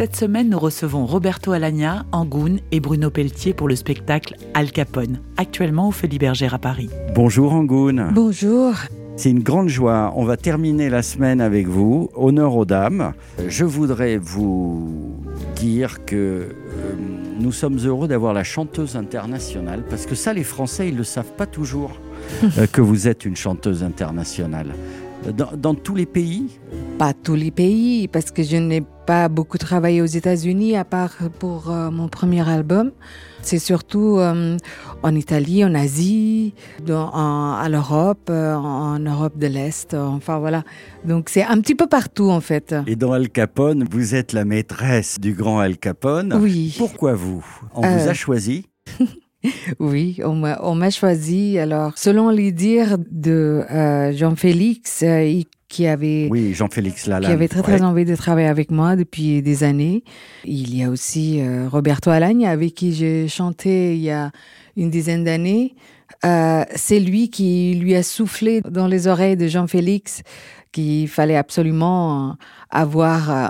Cette semaine, nous recevons Roberto Alagna, Angoun et Bruno Pelletier pour le spectacle Al Capone, actuellement au Folies Bergère à Paris. Bonjour Angoun. Bonjour. C'est une grande joie. On va terminer la semaine avec vous. Honneur aux dames. Je voudrais vous dire que euh, nous sommes heureux d'avoir la chanteuse internationale parce que ça, les Français, ils ne le savent pas toujours euh, que vous êtes une chanteuse internationale. Dans, dans tous les pays Pas tous les pays, parce que je n'ai pas beaucoup travaillé aux États-Unis, à part pour euh, mon premier album. C'est surtout euh, en Italie, en Asie, dans, en- à l'Europe, euh, en Europe de l'Est, enfin voilà. Donc c'est un petit peu partout en fait. et dans Al Capone, vous êtes la maîtresse du grand Al Capone. Oui. Pourquoi vous? On vous a choisi? Oui, on m'a on m'a choisi. Alors, selon les dires de euh, Jean-Félix, euh, il- qui avait Oui, Jean-Félix Lalanne. qui avait très très Ouais. envie de travailler avec moi depuis des années. Il y a aussi euh, Roberto Alagne avec qui j'ai chanté il y a une dizaine d'années. Euh, c'est lui qui lui a soufflé dans les oreilles de Jean-Félix qu'il fallait absolument euh, avoir euh,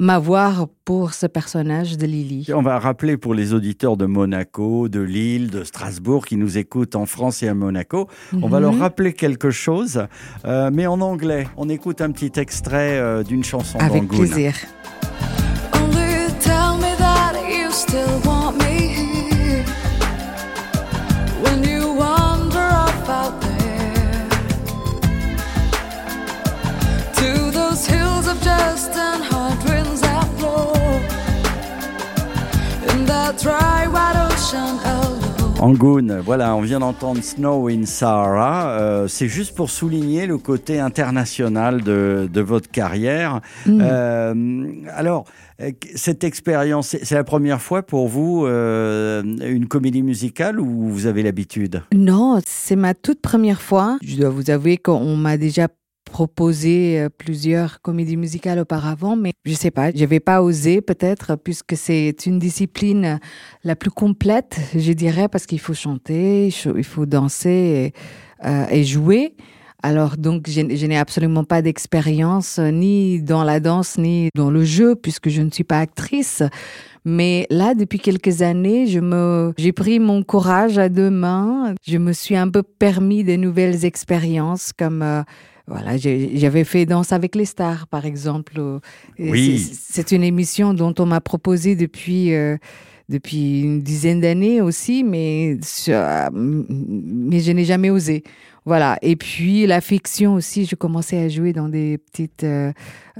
m'avoir pour ce personnage de Lily. On va rappeler pour les auditeurs de Monaco, de Lille, de Strasbourg qui nous écoutent en France et à Monaco, on va Mhm. leur rappeler quelque chose, euh, mais en anglais. On écoute un petit extrait d'une chanson Avec plaisir. Angoun, voilà, on vient d'entendre Snow in Sahara. Euh, c'est juste pour souligner le côté international de, de votre carrière. Mm. Euh, alors, euh, cette expérience, c'est c'est la première fois pour vous euh, une comédie musicale ou vous avez l'habitude? Non, c'est ma toute première fois. Je dois vous avouer qu'on m'a déjà proposé euh, plusieurs comédies musicales auparavant, mais je sais pas, j'avais pas osé peut-être puisque c'est une discipline la plus complète, je dirais, parce qu'il faut chanter, il faut- danser et, euh, et jouer. Alors donc, je, je n'ai absolument pas d'expérience euh, ni dans la danse ni dans le jeu puisque je ne suis pas actrice. Mais là, depuis quelques années, je me, j'ai pris mon courage à deux mains. Je me suis un peu permis de nouvelles expériences comme, euh, voilà, j'avais fait Danse avec les stars, par exemple. Oui. c'est- une émission dont on m'a proposé depuis, euh, depuis une dizaine d'années aussi, mais, euh, mais je n'ai jamais osé. Voilà. Et puis la fiction aussi, je commençais à jouer dans des petites euh,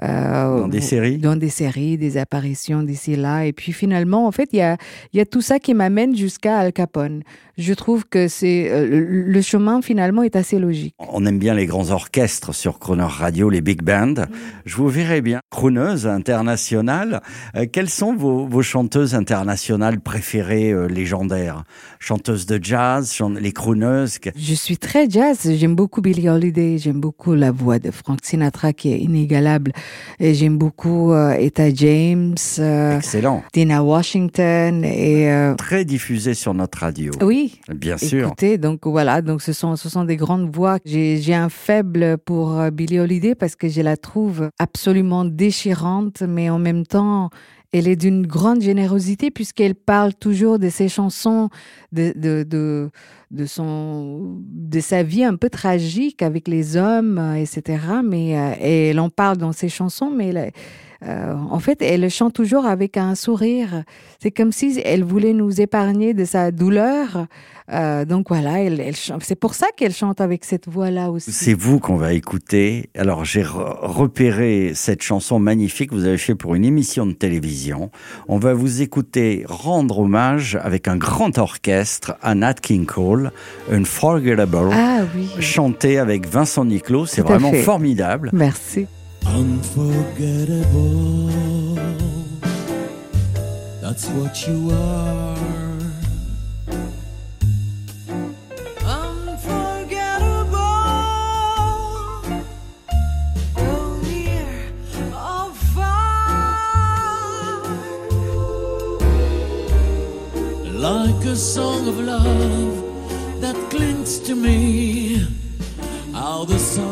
euh, Dans des séries dans des séries, des apparitions d'ici là. Et puis finalement, en fait, il y a, y a tout ça qui m'amène jusqu'à Al Capone. Je trouve que c'est euh, le chemin finalement est assez logique. On aime bien les grands orchestres sur Croner Radio, les big bands. Je vous verrai bien. Crooneuse internationale, quelles sont vos, vos chanteuses internationales préférées, euh, légendaires? Chanteuses de jazz, chan- les crooneuses Je suis très jazz. J'aime beaucoup Billie Holiday. J'aime beaucoup la voix de Frank Sinatra qui est inégalable. J'aime beaucoup euh, Etta James, euh, Excellent. Dina Washington et euh, Très diffusées sur notre radio. oui. Bien sûr. Écoutez, donc voilà, donc ce sont ce sont des grandes voix. J'ai j'ai un faible pour euh, Billie Holiday parce que je la trouve absolument déchirante, mais en même temps, elle est d'une grande générosité puisqu'elle parle toujours de ses chansons, de de de de son de sa vie un peu tragique avec les hommes, euh, etc. Mais euh, elle en parle dans ses chansons, mais elle, euh, en fait, elle chante toujours avec un sourire. C'est comme si elle voulait nous épargner de sa douleur. Euh, donc voilà, elle, c'est pour ça qu'elle chante avec cette voix-là aussi. C'est vous qu'on va écouter. Alors j'ai re- repéré cette chanson magnifique que vous avez fait pour une émission de télévision. On va vous écouter rendre hommage avec un grand orchestre à Nat King Cole, Unforgettable, Ah oui, chanté avec Vincent Niclot. C'est vraiment fait. formidable. merci. Unforgettable, that's what you are. like a song of love that clings to me. How the sun.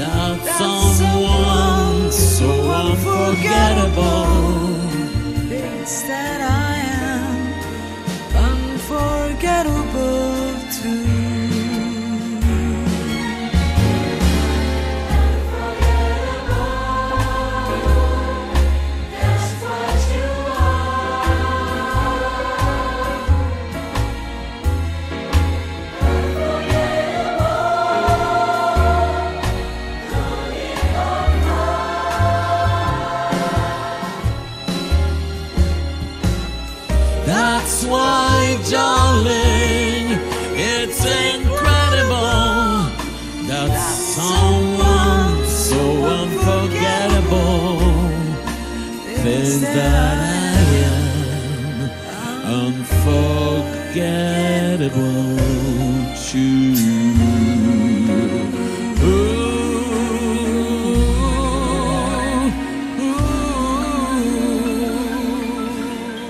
that someone so unforgettable. That I am unforgettable too.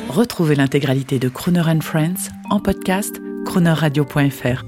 Retrouvez l'intégralité de Crooner and Friends en podcast croonerradio.fr.